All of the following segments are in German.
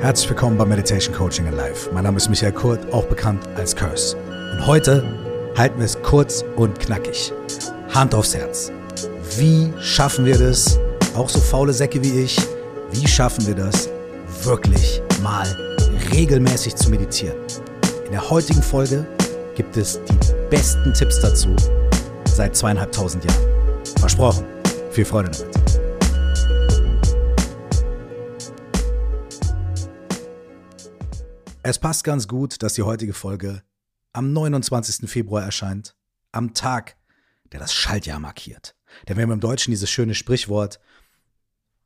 Herzlich willkommen bei Meditation Coaching in Life. Mein Name ist Michael Kurt, auch bekannt als Curse. Und heute halten wir es kurz und knackig. Hand aufs Herz. Wie schaffen wir das, auch so faule Säcke wie ich, wie schaffen wir das, wirklich mal regelmäßig zu meditieren? In der heutigen Folge gibt es die besten Tipps dazu seit zweieinhalbtausend Jahren. Versprochen. Viel Freude damit. Es passt ganz gut, dass die heutige Folge am 29. Februar erscheint, am Tag, der das Schaltjahr markiert. Denn wir haben im Deutschen dieses schöne Sprichwort,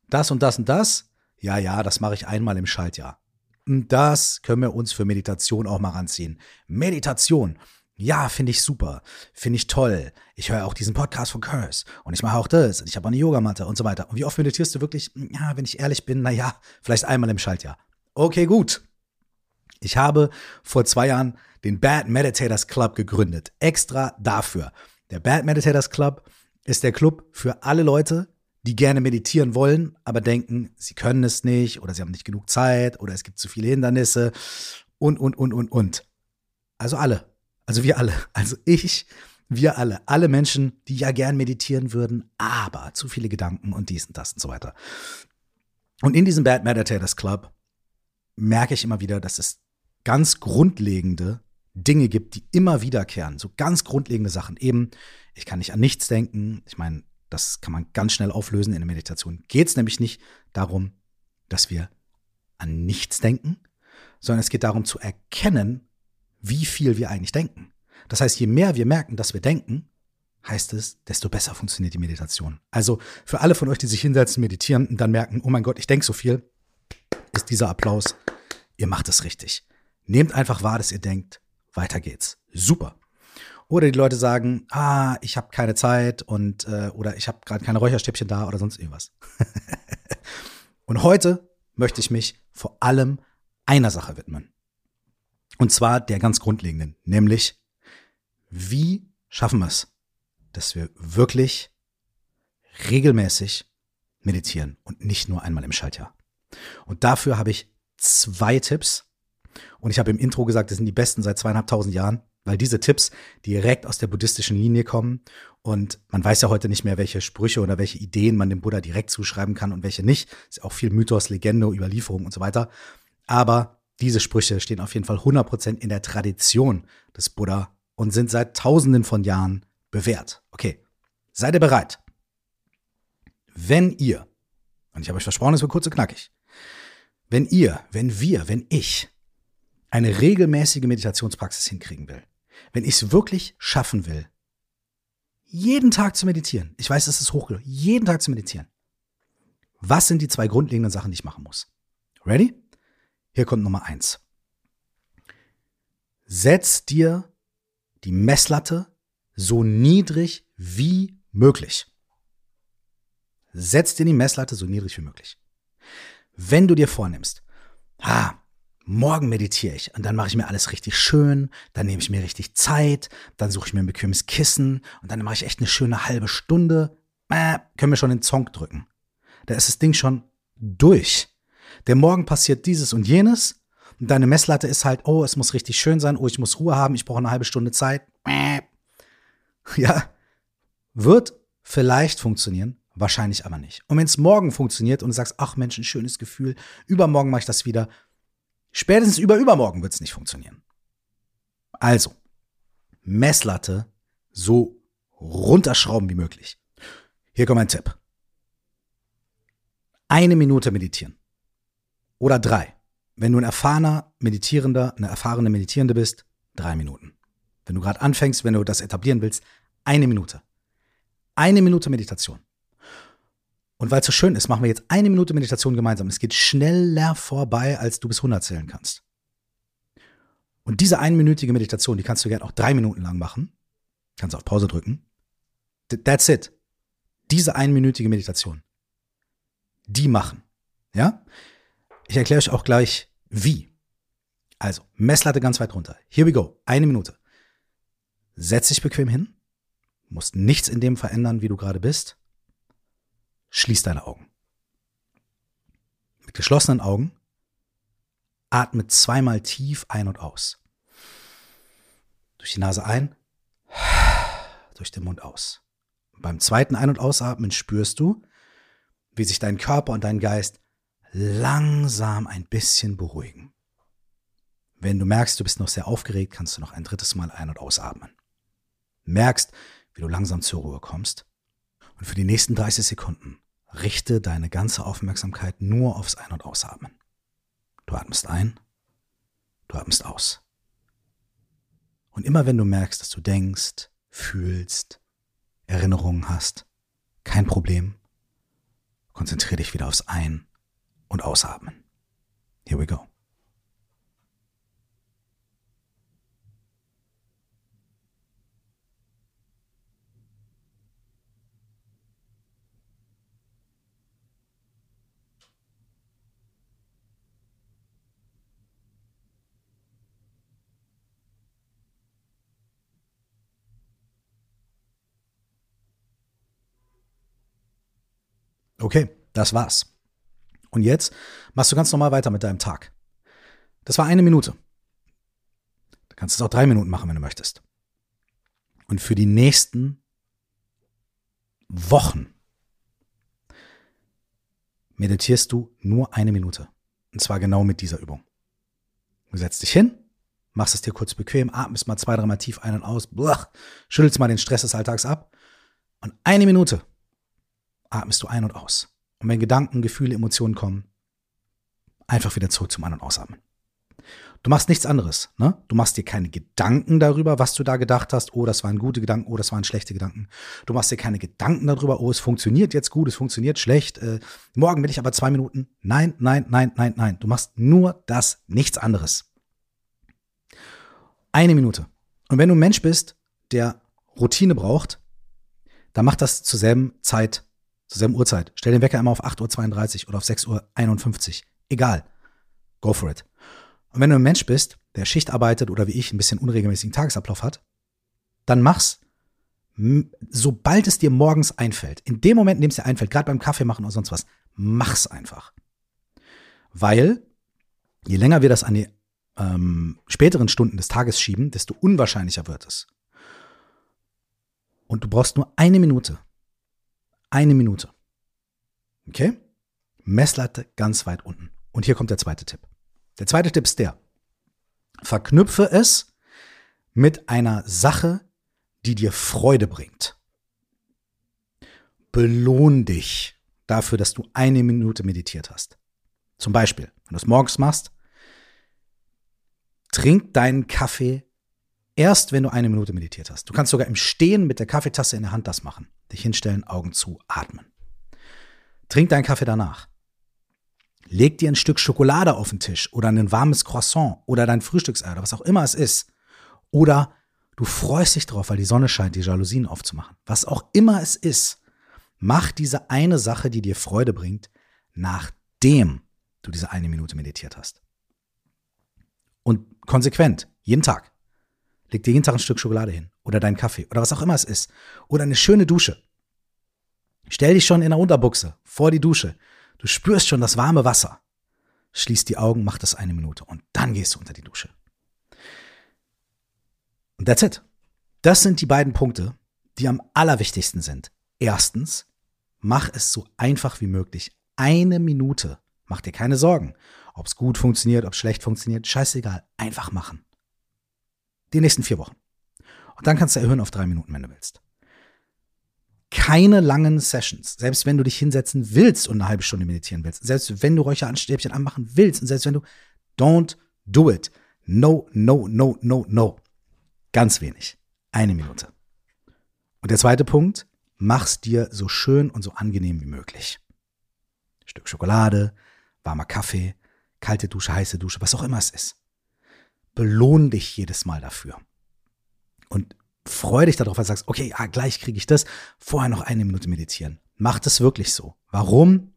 das und das und das, ja, ja, das mache ich einmal im Schaltjahr. Und das können wir uns für Meditation auch mal ranziehen. Meditation. Ja, finde ich super. Finde ich toll. Ich höre auch diesen Podcast von Curse. Und ich mache auch das. Und ich habe auch eine Yogamatte und so weiter. Und wie oft meditierst du wirklich? Ja, wenn ich ehrlich bin, naja, vielleicht einmal im Schaltjahr. Okay, gut. Ich habe vor zwei Jahren den Bad Meditators Club gegründet. Extra dafür. Der Bad Meditators Club ist der Club für alle Leute, die gerne meditieren wollen, aber denken, sie können es nicht oder sie haben nicht genug Zeit oder es gibt zu viele Hindernisse und, und, und, und, und. Also alle. Also wir alle. Also ich, wir alle. Alle Menschen, die ja gern meditieren würden, aber zu viele Gedanken und dies und das und so weiter. Und in diesem Bad Meditators Club merke ich immer wieder, dass es ganz grundlegende Dinge gibt, die immer wiederkehren. So ganz grundlegende Sachen. Eben, ich kann nicht an nichts denken. Ich meine, das kann man ganz schnell auflösen in der Meditation. Geht es nämlich nicht darum, dass wir an nichts denken, sondern es geht darum zu erkennen, wie viel wir eigentlich denken. Das heißt, je mehr wir merken, dass wir denken, heißt es, desto besser funktioniert die Meditation. Also für alle von euch, die sich hinsetzen, meditieren und dann merken, oh mein Gott, ich denke so viel, ist dieser Applaus, ihr macht es richtig. Nehmt einfach wahr, dass ihr denkt, weiter geht's. Super. Oder die Leute sagen, ah, ich habe keine Zeit und äh, oder ich habe gerade keine Räucherstäbchen da oder sonst irgendwas. und heute möchte ich mich vor allem einer Sache widmen. Und zwar der ganz grundlegenden, nämlich wie schaffen wir es, dass wir wirklich regelmäßig meditieren und nicht nur einmal im Schaltjahr. Und dafür habe ich zwei Tipps. Und ich habe im Intro gesagt, das sind die besten seit zweieinhalbtausend Jahren, weil diese Tipps direkt aus der buddhistischen Linie kommen. Und man weiß ja heute nicht mehr, welche Sprüche oder welche Ideen man dem Buddha direkt zuschreiben kann und welche nicht. Ist ja auch viel Mythos, Legende, Überlieferung und so weiter. Aber diese Sprüche stehen auf jeden Fall 100% in der Tradition des Buddha und sind seit tausenden von Jahren bewährt. Okay, seid ihr bereit? Wenn ihr, und ich habe euch versprochen, es wird kurz und knackig, wenn ihr, wenn wir, wenn ich eine regelmäßige Meditationspraxis hinkriegen will, wenn ich es wirklich schaffen will, jeden Tag zu meditieren, ich weiß, es ist hochgelobt, jeden Tag zu meditieren, was sind die zwei grundlegenden Sachen, die ich machen muss? Ready? Hier kommt Nummer eins. Setz dir die Messlatte so niedrig wie möglich. Setz dir die Messlatte so niedrig wie möglich. Wenn du dir vornimmst, ah, morgen meditiere ich. Und dann mache ich mir alles richtig schön, dann nehme ich mir richtig Zeit, dann suche ich mir ein bequemes Kissen. Und dann mache ich echt eine schöne halbe Stunde, äh, können wir schon den Zonk drücken. Da ist das Ding schon durch. Der Morgen passiert dieses und jenes. Und deine Messlatte ist halt, oh, es muss richtig schön sein, oh, ich muss Ruhe haben, ich brauche eine halbe Stunde Zeit. Äh. Ja, wird vielleicht funktionieren, Wahrscheinlich aber nicht. Und wenn es morgen funktioniert und du sagst, ach Mensch, ein schönes Gefühl, übermorgen mache ich das wieder, spätestens über übermorgen wird es nicht funktionieren. Also, Messlatte so runterschrauben wie möglich. Hier kommt ein Tipp. Eine Minute meditieren. Oder drei. Wenn du ein erfahrener Meditierender, eine erfahrene Meditierende bist, drei Minuten. Wenn du gerade anfängst, wenn du das etablieren willst, eine Minute. Eine Minute Meditation. Und weil es so schön ist, machen wir jetzt eine Minute Meditation gemeinsam. Es geht schneller vorbei, als du bis 100 zählen kannst. Und diese einminütige Meditation, die kannst du gerne auch drei Minuten lang machen. Kannst auf Pause drücken. That's it. Diese einminütige Meditation. Die machen. Ja? Ich erkläre euch auch gleich, wie. Also, Messlatte ganz weit runter. Here we go. Eine Minute. Setz dich bequem hin. Musst nichts in dem verändern, wie du gerade bist. Schließ deine Augen. Mit geschlossenen Augen Atme zweimal tief ein und aus. Durch die Nase ein, durch den Mund aus. Beim zweiten Ein- und Ausatmen spürst du, wie sich dein Körper und dein Geist langsam ein bisschen beruhigen. Wenn du merkst, du bist noch sehr aufgeregt, kannst du noch ein drittes Mal ein- und ausatmen. Merkst, wie du langsam zur Ruhe kommst. Und für die nächsten 30 Sekunden richte deine ganze Aufmerksamkeit nur aufs Ein- und Ausatmen. Du atmest ein, du atmest aus. Und immer wenn du merkst, dass du denkst, fühlst, Erinnerungen hast, kein Problem, konzentriere dich wieder aufs Ein- und Ausatmen. Here we go. Okay, das war's. Und jetzt machst du ganz normal weiter mit deinem Tag. Das war eine Minute. Du kannst es auch drei Minuten machen, wenn du möchtest. Und für die nächsten Wochen meditierst du nur eine Minute. Und zwar genau mit dieser Übung. Du setzt dich hin, machst es dir kurz bequem, atmest mal zwei, dreimal tief ein und aus, blach, schüttelst mal den Stress des Alltags ab. Und eine Minute atmest du ein und aus. Und wenn Gedanken, Gefühle, Emotionen kommen, einfach wieder zurück zum Ein- und Ausatmen. Du machst nichts anderes. Ne? Du machst dir keine Gedanken darüber, was du da gedacht hast. Oh, das waren gute Gedanken. Oh, das waren schlechte Gedanken. Du machst dir keine Gedanken darüber. Oh, es funktioniert jetzt gut, es funktioniert schlecht. Äh, morgen will ich aber zwei Minuten. Nein, nein, nein, nein, nein. Du machst nur das, nichts anderes. Eine Minute. Und wenn du ein Mensch bist, der Routine braucht, dann mach das zur selben Zeit zur selben Uhrzeit. Stell den Wecker immer auf 8.32 Uhr oder auf 6.51 Uhr. Egal. Go for it. Und wenn du ein Mensch bist, der Schicht arbeitet oder wie ich ein bisschen unregelmäßigen Tagesablauf hat, dann mach's, sobald es dir morgens einfällt. In dem Moment, in dem es dir einfällt, gerade beim Kaffee machen oder sonst was, mach's einfach. Weil, je länger wir das an die ähm, späteren Stunden des Tages schieben, desto unwahrscheinlicher wird es. Und du brauchst nur eine Minute, eine Minute. Okay? Messlatte ganz weit unten. Und hier kommt der zweite Tipp. Der zweite Tipp ist der. Verknüpfe es mit einer Sache, die dir Freude bringt. Belohn dich dafür, dass du eine Minute meditiert hast. Zum Beispiel, wenn du es morgens machst, trink deinen Kaffee erst, wenn du eine Minute meditiert hast. Du kannst sogar im Stehen mit der Kaffeetasse in der Hand das machen. Dich hinstellen, Augen zu, atmen. Trink deinen Kaffee danach. Leg dir ein Stück Schokolade auf den Tisch oder ein warmes Croissant oder dein Frühstücksei oder was auch immer es ist. Oder du freust dich drauf, weil die Sonne scheint, die Jalousien aufzumachen. Was auch immer es ist, mach diese eine Sache, die dir Freude bringt, nachdem du diese eine Minute meditiert hast. Und konsequent, jeden Tag. Leg dir jeden Tag ein Stück Schokolade hin oder deinen Kaffee oder was auch immer es ist. Oder eine schöne Dusche. Stell dich schon in der Unterbuchse vor die Dusche. Du spürst schon das warme Wasser. Schließ die Augen, mach das eine Minute und dann gehst du unter die Dusche. Und that's it. Das sind die beiden Punkte, die am allerwichtigsten sind. Erstens, mach es so einfach wie möglich. Eine Minute. Mach dir keine Sorgen. Ob es gut funktioniert, ob es schlecht funktioniert, scheißegal. Einfach machen. Die nächsten vier Wochen. Und dann kannst du erhöhen auf drei Minuten, wenn du willst. Keine langen Sessions. Selbst wenn du dich hinsetzen willst und eine halbe Stunde meditieren willst. Selbst wenn du Räucheranstäbchen anmachen willst. Und selbst wenn du, don't do it. No, no, no, no, no. Ganz wenig. Eine Minute. Und der zweite Punkt, mach's dir so schön und so angenehm wie möglich. Stück Schokolade, warmer Kaffee, kalte Dusche, heiße Dusche, was auch immer es ist. Belohn dich jedes Mal dafür. Und freu dich darauf, weil du sagst, okay, ja, gleich kriege ich das, vorher noch eine Minute meditieren. Mach das wirklich so. Warum?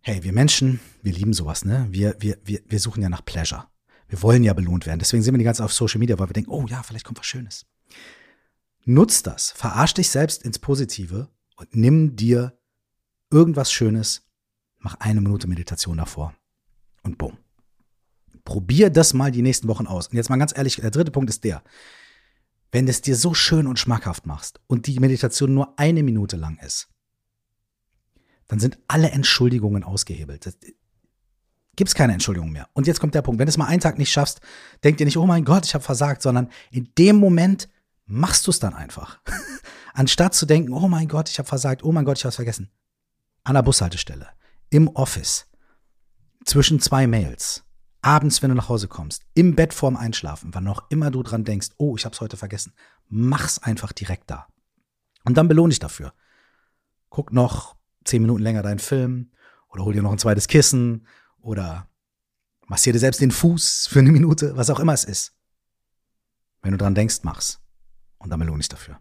Hey, wir Menschen, wir lieben sowas, ne? Wir, wir, wir, wir suchen ja nach Pleasure. Wir wollen ja belohnt werden. Deswegen sind wir die ganze Zeit auf Social Media, weil wir denken, oh ja, vielleicht kommt was Schönes. Nutz das. Verarsch dich selbst ins Positive und nimm dir irgendwas Schönes. Mach eine Minute Meditation davor. Und boom. Probier das mal die nächsten Wochen aus. Und jetzt mal ganz ehrlich, der dritte Punkt ist der. Wenn es dir so schön und schmackhaft machst und die Meditation nur eine Minute lang ist, dann sind alle Entschuldigungen ausgehebelt. Gibt es keine Entschuldigung mehr. Und jetzt kommt der Punkt. Wenn du es mal einen Tag nicht schaffst, denk dir nicht, oh mein Gott, ich habe versagt, sondern in dem Moment machst du es dann einfach. Anstatt zu denken, oh mein Gott, ich habe versagt, oh mein Gott, ich habe es vergessen. An der Bushaltestelle, im Office, zwischen zwei Mails, abends, wenn du nach Hause kommst, im Bett vorm Einschlafen, wann auch immer du dran denkst, oh, ich habe es heute vergessen, mach's einfach direkt da. Und dann belohne dich dafür. Guck noch zehn Minuten länger deinen Film oder hol dir noch ein zweites Kissen oder massier dir selbst den Fuß für eine Minute, was auch immer es ist. Wenn du dran denkst, mach's. Und dann belohne ich dafür.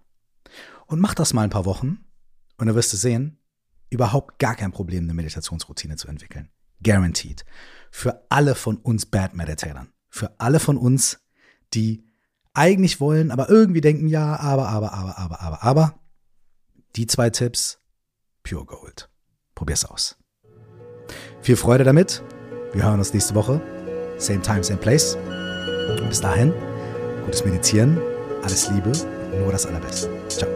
Und mach das mal ein paar Wochen und dann wirst du sehen, überhaupt gar kein Problem, eine Meditationsroutine zu entwickeln. Guaranteed. Für alle von uns Bad Meditatern. Für alle von uns, die eigentlich wollen, aber irgendwie denken, ja, aber, aber, aber, aber, aber, aber. Die zwei Tipps, Pure Gold. Probier's aus. Viel Freude damit. Wir hören uns nächste Woche. Same time, same place. Bis dahin, gutes Meditieren, alles Liebe, nur das Allerbeste. Ciao.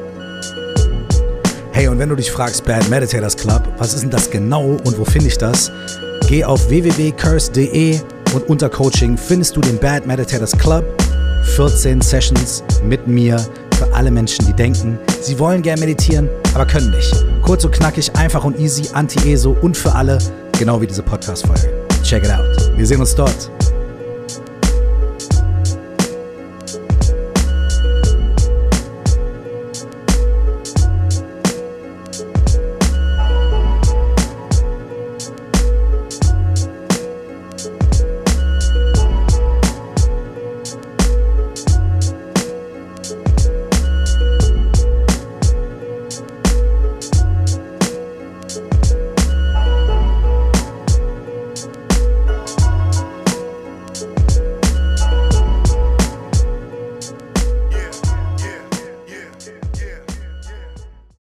Hey, und wenn du dich fragst, Bad Meditators Club, was ist denn das genau und wo finde ich das? Geh auf www.curse.de und unter Coaching findest du den Bad Meditators Club. 14 Sessions mit mir für alle Menschen, die denken, sie wollen gern meditieren, aber können nicht. Kurz und knackig, einfach und easy, anti-ESO und für alle, genau wie diese Podcast-Folge. Check it out. Wir sehen uns dort.